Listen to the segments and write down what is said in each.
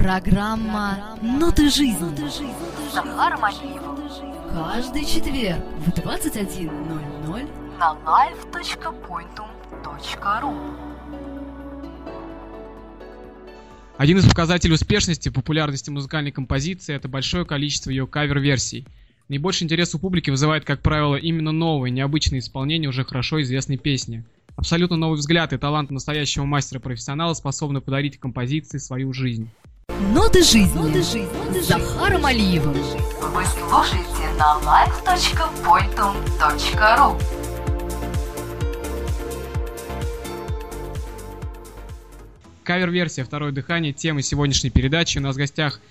Программа «Ноты жизни». Захар Малиев Каждый четверг в 21.00 на live.pointum.ru Один из показателей успешности популярности музыкальной композиции – это большое количество ее кавер-версий. Наибольший интерес у публики вызывает, как правило, именно новые, необычные исполнения уже хорошо известной песни. Абсолютно новый взгляд и талант настоящего мастера-профессионала способны подарить композиции свою жизнь. «Ноты жизни» с Захаром Алиевым. Вы слушаете на live.pointum.ru Кавер-версия «Второе дыхание» темы сегодняшней передачи. У нас в гостях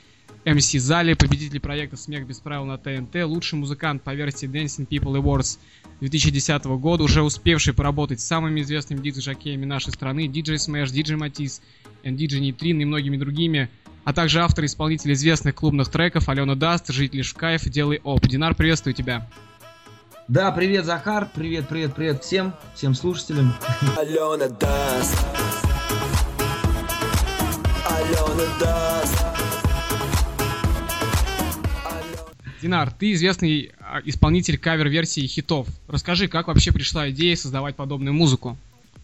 МС Зали, победитель проекта «Смех без правил» на ТНТ, лучший музыкант по версии Dancing People Awards 2010 года, уже успевший поработать с самыми известными диджей-жокеями нашей страны, диджей Smash, диджей Матис, диджей Нитрин и многими другими, а также автор и исполнитель известных клубных треков Алена Даст, Житель Шкаев, Делай Оп. Динар, приветствую тебя. Да, привет, Захар, привет, привет, привет всем, всем слушателям. Алена даст. Алена даст. Динар, ты известный а, исполнитель кавер-версий хитов. Расскажи, как вообще пришла идея создавать подобную музыку?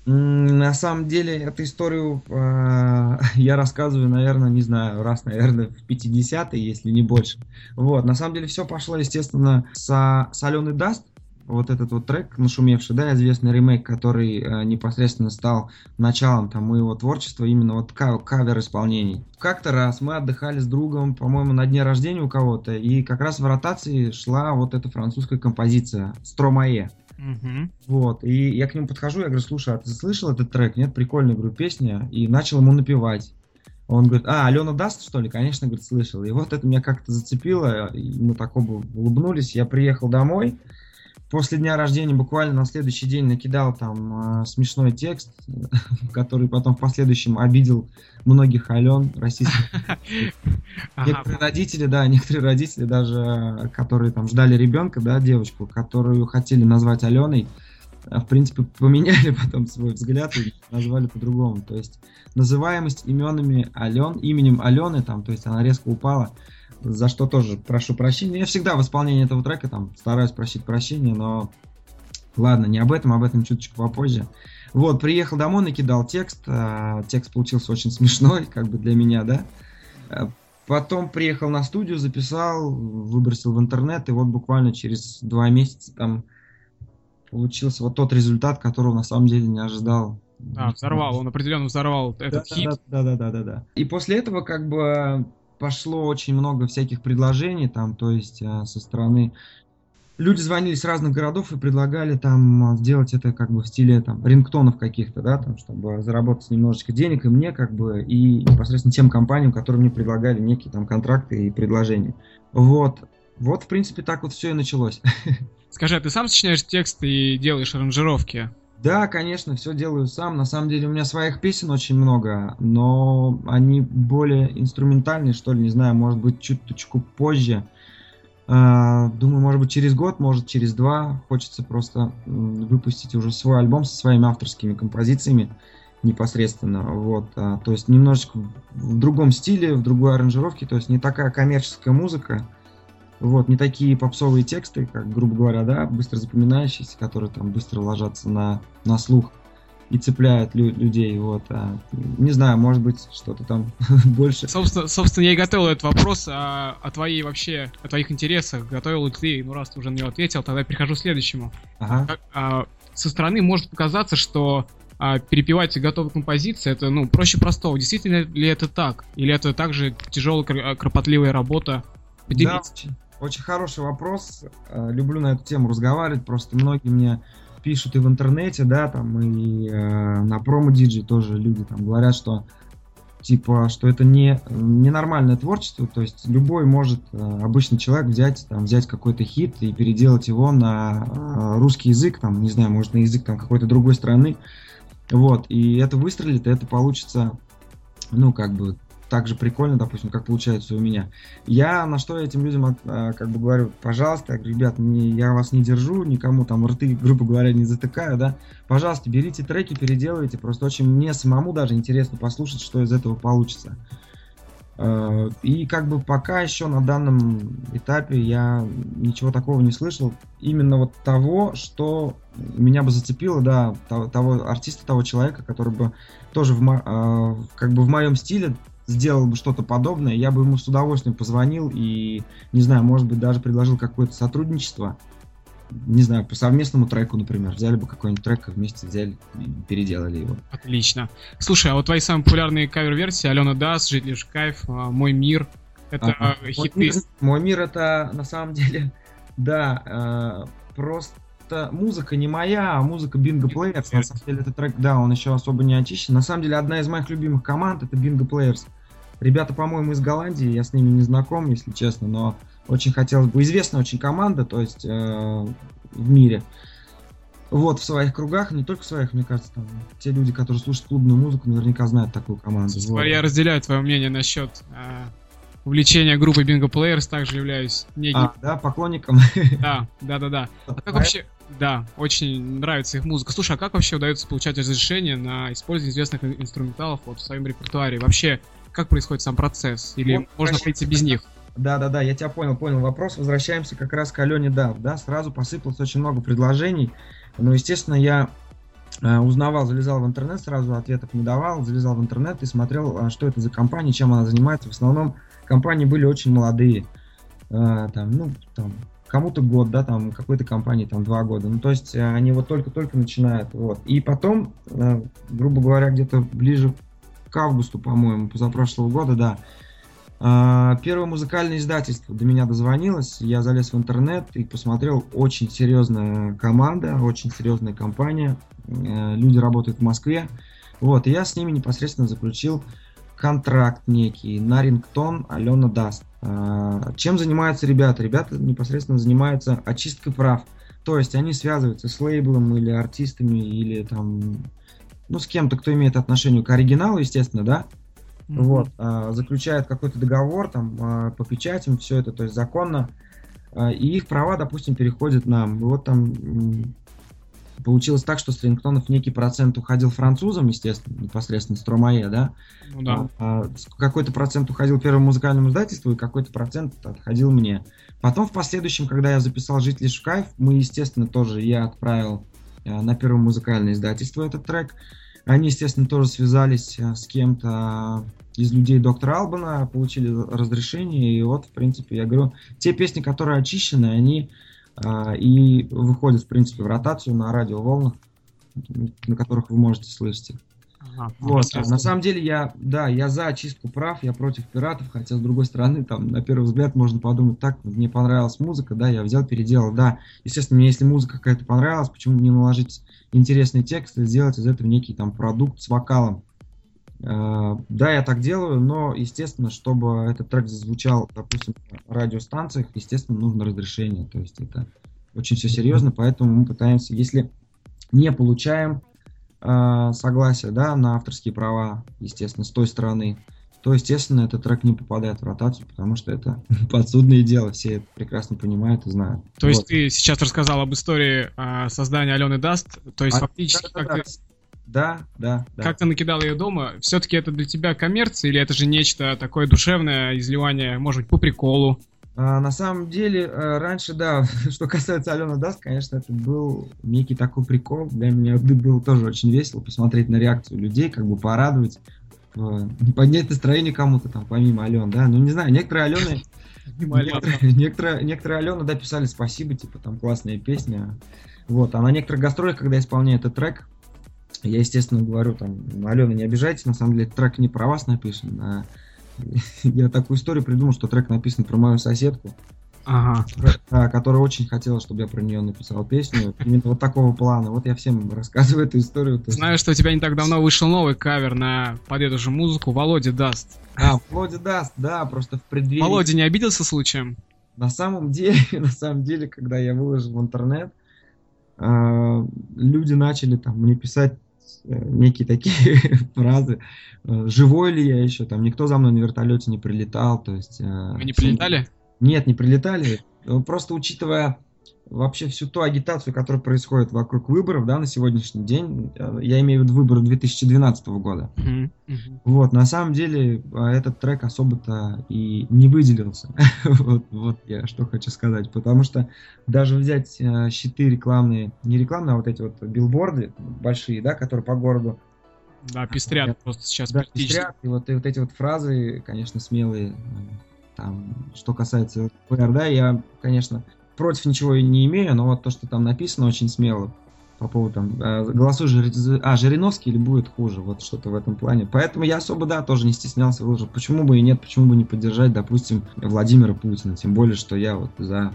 На самом деле, эту историю э, я рассказываю, наверное, не знаю, раз, наверное, в 50-е, если не больше. Вот, на самом деле, все пошло, естественно, с, с Даст, вот этот вот трек, нашумевший, да, известный ремейк, который э, непосредственно стал началом там моего творчества, именно вот ка- кавер исполнений. Как-то раз мы отдыхали с другом, по-моему, на дне рождения у кого-то, и как раз в ротации шла вот эта французская композиция «Stromae». Мгм. Вот, и я к нему подхожу, я говорю, слушай, а ты слышал этот трек? Нет, прикольная, говорю, песня. И начал ему напевать. Он говорит, а, Алена Даст, что ли? Конечно, говорит, слышал. И вот это меня как-то зацепило, и мы так оба улыбнулись. Я приехал домой, после дня рождения буквально на следующий день накидал там э, смешной текст, который потом в последующем обидел многих Ален российских. Некоторые родители, да, некоторые родители даже, которые там ждали ребенка, да, девочку, которую хотели назвать Аленой, э, в принципе, поменяли потом свой взгляд и назвали по-другому. То есть называемость именами Ален, именем Алены, там, то есть она резко упала, за что тоже прошу прощения. Я всегда в исполнении этого трека там стараюсь просить прощения, но ладно, не об этом, об этом чуточку попозже. Вот, приехал домой, накидал текст, э, текст получился очень смешной, как бы для меня, да. Э, Потом приехал на студию, записал, выбросил в интернет, и вот буквально через два месяца там получился вот тот результат, которого на самом деле не ожидал. Да, взорвал, он определенно взорвал этот да, хит. Да, да, да, да, да. И после этого как бы пошло очень много всяких предложений там, то есть э, со стороны люди звонили с разных городов и предлагали там э, сделать это как бы в стиле там рингтонов каких-то, да, там, чтобы заработать немножечко денег и мне как бы и непосредственно тем компаниям, которые мне предлагали некие там контракты и предложения. Вот. Вот, в принципе, так вот все и началось. Скажи, а ты сам сочиняешь текст и делаешь аранжировки? Да, конечно, все делаю сам. На самом деле у меня своих песен очень много, но они более инструментальные, что ли, не знаю, может быть, чуточку позже. А, Думаю, может быть, через год, может, через два. Хочется просто выпустить уже свой альбом со своими авторскими композициями непосредственно. Вот. а, То есть немножечко в другом стиле, в другой аранжировке. То есть не такая коммерческая музыка. Вот, не такие попсовые тексты, как, грубо говоря, да, быстро запоминающиеся, которые там быстро ложатся на, на слух и цепляют лю- людей. Вот, а, не знаю, может быть, что-то там больше. Собственно, собственно, я и готовил этот вопрос о, о твоей вообще, о твоих интересах. Готовил ли ты? Ну, раз ты уже на него ответил, тогда я перехожу к следующему. Ага. Как, а, со стороны может показаться, что а, перепевать готовые композиции это ну проще простого. Действительно ли это так? Или это также тяжелая, кр- а, кропотливая работа? Да, Поделись. очень, очень хороший вопрос. Э, Люблю на эту тему разговаривать. Просто многие мне пишут и в интернете, да, там и э, на промо диджей тоже люди там говорят, что типа, что это не ненормальное творчество, то есть любой может, э, обычный человек взять, там, взять какой-то хит и переделать его на э, русский язык, там, не знаю, может на язык там какой-то другой страны, вот, и это выстрелит, и это получится, ну, как бы, так же прикольно, допустим, как получается у меня. Я на что этим людям от- а, как бы говорю, пожалуйста, я говорю, ребят, не, я вас не держу, никому там рты, грубо говоря, не затыкаю, да, пожалуйста, берите треки, переделывайте, просто очень мне самому даже интересно послушать, что из этого получится. Э, И как бы пока еще на данном этапе я ничего такого не слышал. Именно вот того, что меня бы зацепило, да, того, того артиста, того человека, который бы тоже в, э, как бы в моем стиле сделал бы что-то подобное, я бы ему с удовольствием позвонил и, не знаю, может быть, даже предложил какое-то сотрудничество. Не знаю, по совместному треку, например. Взяли бы какой-нибудь трек вместе взяли и переделали его. Отлично. Слушай, а вот твои самые популярные кавер-версии Алена Дас, Жить лишь кайф, а, Мой мир. Это а, Мой хиты. мир, мой мир это на самом деле, да, э, просто музыка не моя, а музыка Bingo Players. На самом деле этот трек, да, он еще особо не очищен. На самом деле одна из моих любимых команд это Bingo Players. Ребята, по-моему, из Голландии, я с ними не знаком, если честно, но очень хотелось бы. Известная очень команда, то есть э, в мире. Вот, в своих кругах, не только в своих, мне кажется, там, те люди, которые слушают клубную музыку, наверняка знают такую команду. Вот. Я разделяю твое мнение насчет а, увлечения группы Bingo Players, также являюсь неким А, да, поклонникам. Да, да, да, да. А как вообще, да, очень нравится их музыка. Слушай, а как вообще удается получать разрешение на использование известных ин- инструменталов вот в своем репертуаре? Вообще, как происходит сам процесс? Или Вот, можно пройти без них? Да, да, да, я тебя понял, понял вопрос. Возвращаемся как раз к Алене Дав, да, сразу посыпалось очень много предложений. Но, естественно, я э, узнавал, залезал в интернет, сразу ответов не давал, залезал в интернет и смотрел, а, что это за компания, чем она занимается. В основном компании были очень молодые. Э, там, ну, там, кому-то год, да, там, какой-то компании там два года. Ну, то есть э, они вот только-только начинают, вот. И потом, грубо говоря, где-то ближе к августу, по-моему, позапрошлого года, да, а, Первое музыкальное издательство до меня дозвонилось, я залез в интернет и посмотрел, очень серьезная команда, очень серьезная компания, э, люди работают в Москве, вот, и я с ними непосредственно заключил контракт некий на рингтон Алена Даст. А, Чем занимаются ребята? Ребята непосредственно занимаются очисткой прав, то есть они связываются с лейблом или артистами, или там, ну, с кем-то, кто имеет отношение к оригиналу, естественно, да, вот, а, заключают какой-то договор там а, по печатям, все это, то есть законно, а, и их права, допустим, переходят нам. Вот там м, получилось так, что с рингтонов некий процент уходил французам, естественно, непосредственно Стромае, да, Ну да. а, а, какой-то процент уходил первому музыкальному издательству, и какой-то процент отходил мне. Потом в последующем, когда я записал «Жить лишь в кайф», мы, естественно, тоже, я отправил на первое музыкальное издательство этот трек. Они, естественно, тоже связались а, с кем-то из людей доктора Албана, получили разрешение, и вот, в принципе, я говорю, те песни, которые очищены, они а, и выходят, в принципе, в ротацию на радиоволнах, на которых вы можете слышать их. Ага. Вот, а на самом деле я, да, я за очистку прав, я против пиратов, хотя с другой стороны, там, на первый взгляд можно подумать, так, мне понравилась музыка, да, я взял, переделал, да, естественно, мне если музыка какая-то понравилась, почему не наложить интересный текст и сделать из этого некий там продукт с вокалом. Э, Да, я так делаю, но, естественно, чтобы этот трек зазвучал, допустим, на радиостанциях, естественно, нужно разрешение, то есть это очень все серьезно, поэтому мы пытаемся, если не получаем э, согласия, да, на авторские права, естественно, с той стороны, то, естественно, этот трек не попадает в ротацию, потому что это подсудное дело, все это прекрасно понимают и знают. То есть Вот. ты сейчас рассказал об истории а, создания Алены Даст, то есть А, фактически как Да, ты, да, да, да. как ты накидал ее дома, все-таки это для тебя коммерция или это же нечто такое душевное изливание, может быть, по приколу? А, на самом деле, э, раньше, да, что касается Алены Даст, конечно, это был некий такой прикол. Для меня было тоже очень весело посмотреть на реакцию людей, как бы порадовать, э, поднять настроение кому-то там, помимо Алены, да. Ну, не знаю, некоторые Алены, некоторые, некоторые, некоторые Алены, да, писали спасибо, типа, там классная песня. Вот, а на некоторых гастролях, когда я исполняю этот трек, я, естественно, говорю там, Алена, не обижайтесь, на самом деле, трек не про вас написан, а я такую историю придумал, что трек написан про мою соседку, Ага. а, которая очень хотела, чтобы я про нее написал песню. Именно вот такого плана. Вот я всем рассказываю эту историю. Знаю, что у тебя не так давно вышел новый кавер на под эту же музыку Володя Даст. А, Володя даст, да, просто в преддверии. Володя не обиделся случаем? На самом деле, на самом деле, когда я выложил в интернет, а, люди начали там мне писать некие такие фразы. Э, Живой ли я еще? Там никто за мной на вертолете не прилетал. То есть, э, Вы не прилетали? Нет, не прилетали. Просто учитывая вообще всю ту агитацию, которая происходит вокруг выборов, да, на сегодняшний день, э, я имею в виду выборы 2012 года. Вот, на самом деле, а, этот трек особо-то и не выделился. вот, вот я что хочу сказать. Потому что даже взять э, щиты рекламные, не рекламные, а вот эти вот билборды большие, да, которые по городу Да, пестрят просто сейчас да, пестрят, и вот, и вот эти вот фразы, конечно, смелые. э, Там, что касается ПР, да, я, конечно, против ничего и не имею, но вот то, что там написано, очень смело по поводу там э, голосуй за- а, Жириновский или будет хуже, вот что-то в этом плане. Поэтому я особо, да, тоже не стеснялся, выложил. Почему бы и нет, почему бы не поддержать, допустим, Владимира Путина, тем более, что я вот за,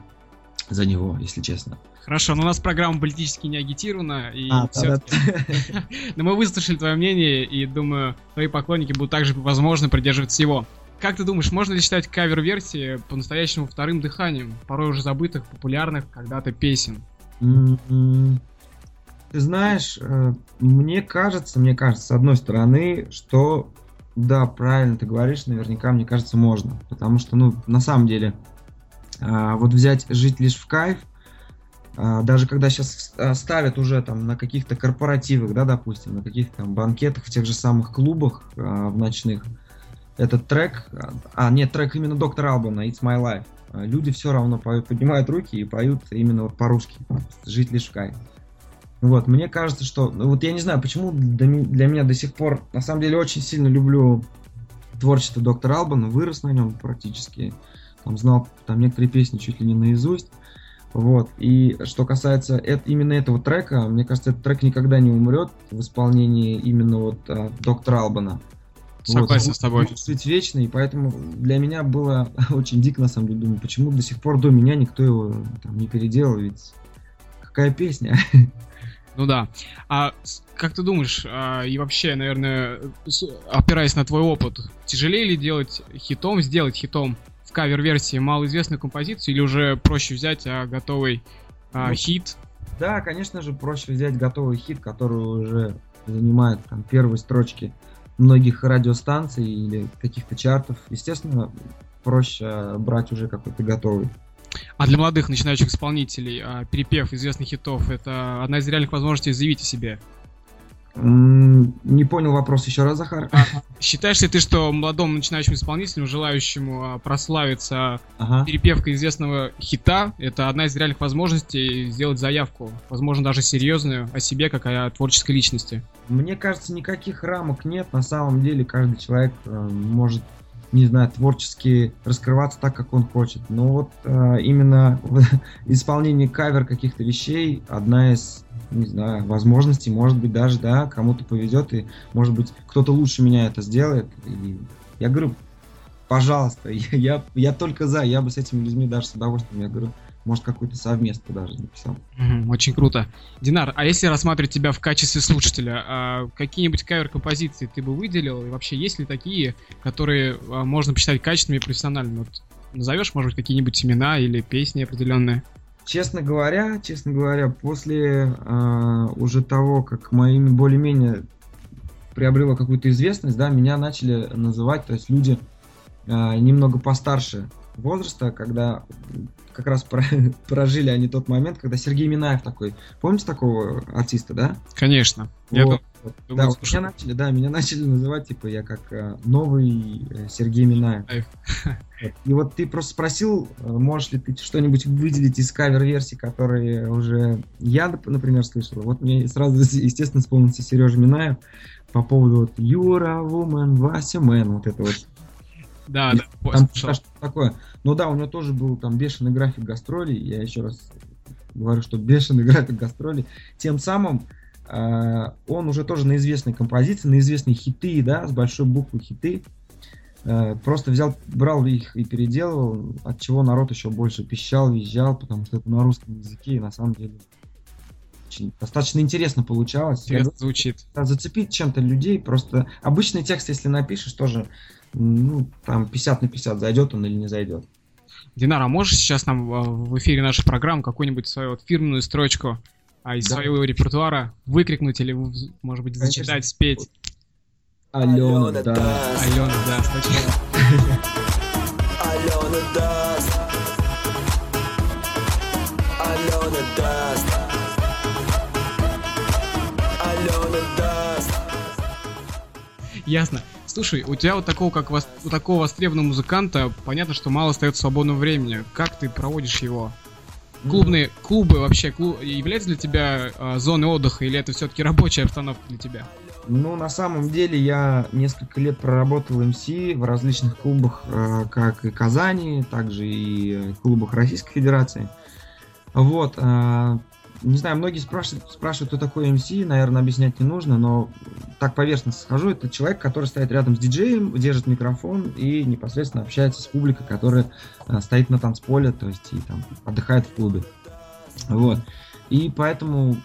за него, если честно. Хорошо, но у нас программа политически не агитирована, и А, всё- да-да. Но мы выслушали твое мнение, и думаю, твои поклонники будут также, возможно, придерживаться его. Как ты думаешь, можно ли считать кавер-версии по-настоящему вторым дыханием, порой уже забытых, популярных когда-то песен? М, Ты знаешь, э, мне кажется, мне кажется, с одной стороны, что да, правильно ты говоришь, наверняка, мне кажется, можно. Потому что, ну, на самом деле, а, вот взять жить лишь в кайф, а, даже когда сейчас ставят уже там на каких-то корпоративах, да, допустим, на каких-то там банкетах, в тех же самых клубах а, в ночных, этот трек, а, а, нет, трек именно Доктор Албана, It's My Life, а, люди все равно поют, поднимают руки и поют именно вот по-русски, жить лишь в кайф. Вот, мне кажется, что, ну, вот я не знаю, почему для, для меня до сих пор, на самом деле, очень сильно люблю творчество Доктора Албана, вырос на нем практически, там знал там некоторые песни чуть ли не наизусть, вот, и что касается эт- именно этого трека, мне кажется, этот трек никогда не умрет в исполнении именно вот а, Доктора Албана. Согласен Вот, с тобой. жить вечно, и поэтому для меня было очень дико, на самом деле, думаю, почему до сих пор до меня никто его там, не переделал, ведь какая песня. Ну да. А как ты думаешь, а, и вообще, наверное, опираясь на твой опыт, тяжелее ли делать хитом, сделать хитом в кавер-версии малоизвестную композицию, или уже проще взять а, готовый а, Ну, хит? Да, конечно же, проще взять готовый хит, который уже занимает там первые строчки многих радиостанций или каких-то чартов. Естественно, проще брать уже какой-то готовый. А для молодых начинающих исполнителей а, перепев известных хитов это одна из реальных возможностей заявить о себе. Не понял вопрос еще раз, Захар. А, Считаешь ли ты, что молодому начинающему исполнителю, желающему а, прославиться Ага. перепевкой известного хита, это одна из реальных возможностей сделать заявку, возможно, даже серьезную, о себе, как о творческой личности? Мне кажется, никаких рамок нет. На самом деле каждый человек э, может, не знаю, творчески раскрываться так, как он хочет. Но вот э, именно в исполнении кавер каких-то вещей одна из, не знаю, возможностей, может быть, даже, да, кому-то повезет, и, может быть, кто-то лучше меня это сделает. И я говорю, пожалуйста, я, я, я только за, я бы с этими людьми даже с удовольствием, я говорю, может, какой-то совместку даже написал. Очень круто. Динар, а если рассматривать тебя в качестве слушателя, а какие-нибудь кавер-композиции ты бы выделил? И вообще, есть ли такие, которые а, можно посчитать качественными и профессиональными? Вот назовешь, может какие-нибудь имена или песни определенные? Честно говоря, честно говоря, после э, уже того, как мое имя более-менее приобрело какую-то известность, да, меня начали называть, то есть люди э, немного постарше возраста, когда как раз про- прожили они тот момент, когда Сергей Минаев такой, помните такого артиста, да? Конечно. Я Вот. Да, думаю, вот слушай. меня начали, да, меня начали называть, типа, я как э, новый э, Сергей Минаев. Вот. И вот ты просто спросил, э, можешь ли ты что-нибудь выделить из кавер-версий, которые уже я, нап- например, слышал. Вот мне сразу, естественно, вспомнился Сережа Минаев по поводу вот Юра, Вумен, Вася Мэн, вот это вот. Да, да, Там что такое. Ну да, у него тоже был там бешеный график гастролей. Я еще раз говорю, что бешеный график гастролей. Тем самым э, он уже тоже на известные композиции, на известные хиты, да, с большой буквы хиты. э, просто взял, брал их и переделывал, от чего народ еще больше пищал, визжал, потому что это на русском языке, и на самом деле очень достаточно интересно получалось. Я Интересно звучит. зацепить чем-то людей. Просто обычный текст, если напишешь, тоже ну, там 50 на 50, зайдет он или не зайдет. Динар, а можешь сейчас нам а, в эфире нашей программы какую-нибудь свою вот фирменную строчку а, из Да. своего репертуара выкрикнуть или, может быть, Конечно. зачитать, спеть? Алена, да. Алена, да. Алена даст Алена даст Алена даст Ясно. Слушай, у тебя вот такого, как вос- у такого востребованного музыканта, понятно, что мало остается свободного времени. Как ты проводишь его? Клубные клубы вообще клу- являются для тебя э, зоной отдыха или это все-таки рабочая обстановка для тебя? Ну, на самом деле, я несколько лет проработал МС в различных клубах, э, как и Казани, также и э, клубах Российской Федерации. Вот, э, не знаю, многие спрашивают, спрашивают, кто такой МС, наверное, объяснять не нужно, но так поверхностно скажу, это человек, который стоит рядом с диджеем, держит микрофон и непосредственно общается с публикой, которая э, стоит на танцполе, то есть и там отдыхает в клубе. Вот. И поэтому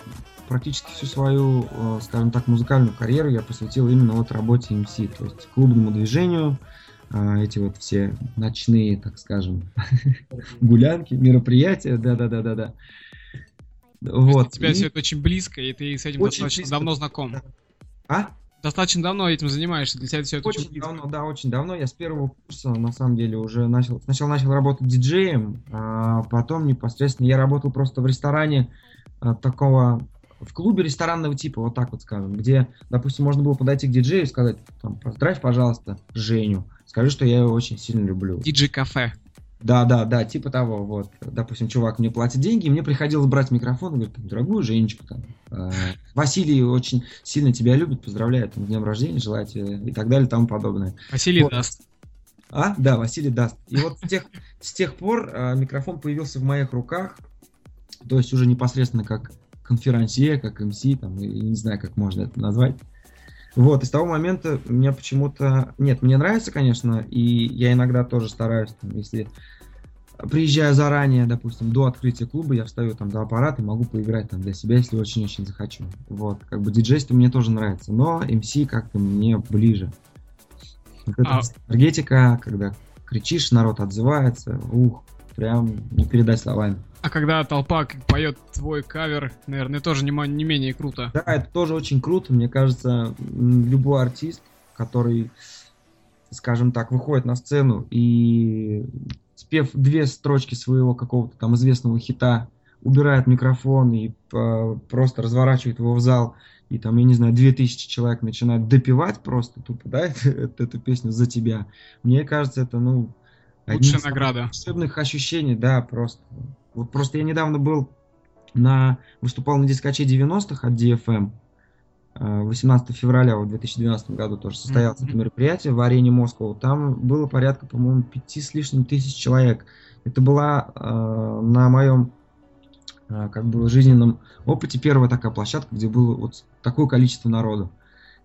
практически всю свою, э, скажем так, музыкальную карьеру я посвятил именно вот работе MC, то есть клубному движению, э, эти вот все ночные, так скажем, гулянки, мероприятия, да-да-да-да-да. Вот. Тебя И- все это очень близко, и ты с этим Очень достаточно близко. давно знаком. А? Достаточно давно этим занимаешься, для тебя все это очень, Очень близко. давно, да, очень давно. Я с первого курса, на самом деле, уже начал... Сначала начал работать диджеем, а потом непосредственно я работал просто в ресторане а, такого... В клубе ресторанного типа, вот так вот скажем, где, допустим, можно было подойти к диджею и сказать, там, поздравь, пожалуйста, Женю, скажи, что я его очень сильно люблю. Диджей-кафе. Да, да, да, типа того, вот. Допустим, чувак мне платит деньги, и мне приходилось брать микрофон и говорить, там, дорогую Женечку, там, э, Василий очень сильно тебя любит, поздравляет, там, днем рождения, желаю тебе, и так далее, и тому подобное. Василий Вот. даст. А, да, Василий даст. И вот с тех, с тех пор э, микрофон появился в моих руках, то есть уже непосредственно как конферансье, как МС, там, и не знаю, как можно это назвать. Вот, и с того момента мне почему-то... Нет, мне нравится, конечно, и я иногда тоже стараюсь, там, если приезжаю заранее, допустим, до открытия клуба, я встаю там за аппарат и могу поиграть там для себя, если очень-очень захочу. Вот, как бы диджейство мне тоже нравится, но МС как-то мне ближе. Вот эта А- энергетика, когда кричишь, народ отзывается, ух, прям не передать словами. А когда толпа поет твой кавер, наверное, тоже не, не менее круто. Да, это тоже очень круто. Мне кажется, любой артист, который, скажем так, выходит на сцену и спев две строчки своего какого-то там известного хита, убирает микрофон и э, просто разворачивает его в зал, и там, я не знаю, 2000 человек начинают допивать просто тупо, да, эту, эту песню за тебя. Мне кажется, это, ну, Лучшая награда. волшебных ощущений, да, просто. Вот просто я недавно был на выступал на дискоче 90-х от DFM. э, 18 февраля в 2012 году тоже состоялось Мгм. это мероприятие в арене Москвы. Там было порядка, по-моему, пяти с лишним тысяч человек. Это была э, на моем э, как бы жизненном опыте первая такая площадка, где было вот такое количество народу.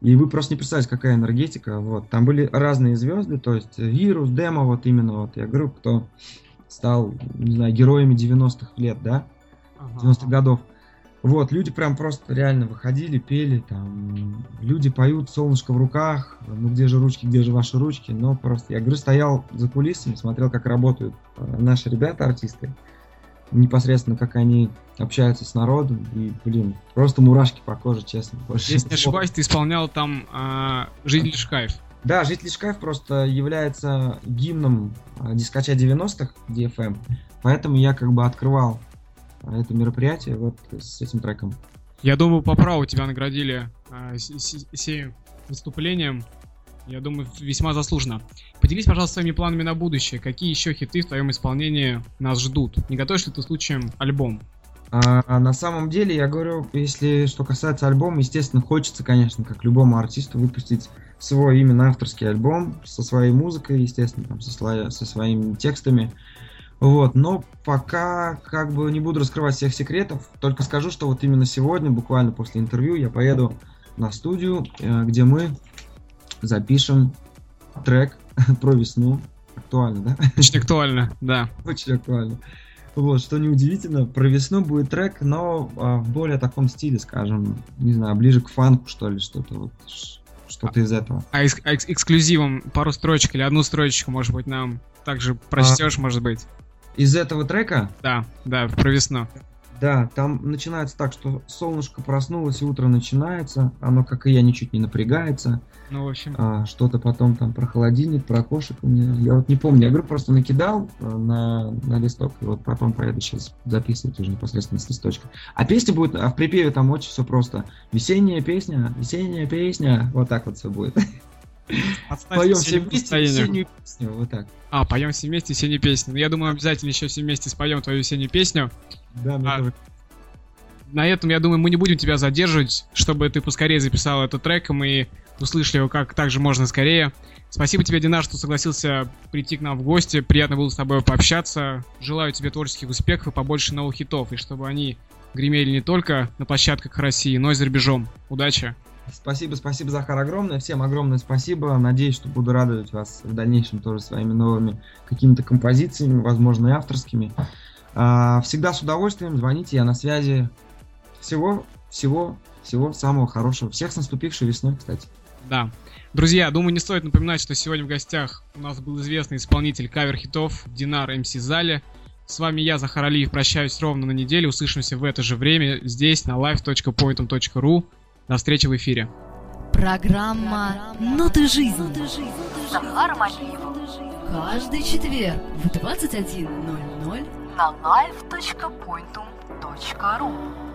И вы просто не представляете, какая энергетика. Вот. Там были разные звезды, то есть Вирус, Демо, вот именно вот я говорю, кто стал, не знаю, героями 90-х лет, да, 90-х годов. Вот, люди прям просто реально выходили, пели, там, люди поют, солнышко в руках, ну где же ручки, где же ваши ручки, но просто, я говорю, стоял за кулисами, смотрел, как работают э, наши ребята, артисты, непосредственно, как они общаются с народом, и, блин, просто мурашки по коже, честно. больше Если не ошибаюсь, ты исполнял там а, «Жизнь лишь кайф». Да, «Житель шкаф» просто является гимном а, дискача 90-х DFM, поэтому я как бы открывал а, это мероприятие вот с этим треком. Я думаю, по праву тебя наградили а, с- выступлением. Я думаю, весьма заслуженно. Поделись, пожалуйста, своими планами на будущее. Какие еще хиты в твоем исполнении нас ждут? Не готовишь ли ты случаем альбом? А, а на самом деле, я говорю, если что касается альбома, естественно, хочется, конечно, как любому артисту, выпустить свой именно авторский альбом со своей музыкой, естественно, там, со, слоя- со своими текстами. Вот, но пока как бы не буду раскрывать всех секретов, только скажу, что вот именно сегодня, буквально после интервью, я поеду на студию, э, где мы запишем трек про весну. Актуально, да? Очень актуально, да. Очень актуально. Вот, что неудивительно, про весну будет трек, но а, в более таком стиле, скажем, не знаю, ближе к фанку, что ли, что-то вот, что-то из этого. А экс- а экс- эксклюзивом пару строчек или одну строчку, может быть, нам также прочтешь, может быть. Из этого трека, Да, да, про весну. Да, там начинается так, что солнышко проснулось, и утро начинается. Оно, как и я, ничуть не напрягается. Ну, в общем, А, что-то потом там про холодильник, про кошек у меня. Я вот не помню. Я говорю, просто накидал э, на, на листок, и вот потом поеду сейчас записывать уже непосредственно с листочка. А песня будет, а в припеве там очень все просто. Весенняя песня, весенняя песня. Вот так вот все будет. Поем все вместе весеннюю песню. Вот так. А, поем все вместе весеннюю песню. Ну, я думаю, обязательно еще все вместе споем твою весеннюю песню. Да, мне А, тоже На этом, я думаю, мы не будем тебя задерживать, чтобы ты поскорее записал этот трек, и мы услышали его как также можно скорее. Спасибо тебе, Динар, что согласился прийти к нам в гости. Приятно было с тобой пообщаться. Желаю тебе творческих успехов и побольше новых хитов, и чтобы они гремели не только на площадках России, но и за рубежом. Удачи! Спасибо, спасибо, Захар, огромное. Всем огромное спасибо. Надеюсь, что буду радовать вас в дальнейшем тоже своими новыми какими-то композициями, возможно, и авторскими. А, Всегда с удовольствием. Звоните, я на связи. Всего, всего, всего самого хорошего. Всех с наступившей весной, кстати. Да. Друзья, думаю, не стоит напоминать, что сегодня в гостях у нас был известный исполнитель кавер-хитов Динар МС Зале. С вами я, Захар Алиев, прощаюсь ровно на неделю. Услышимся в это же время здесь, на live.pointum.ru. До встречи в эфире. Программа «Ноты жизни». С Захаром Каждый четверг в 21.00 на live.pointum.ru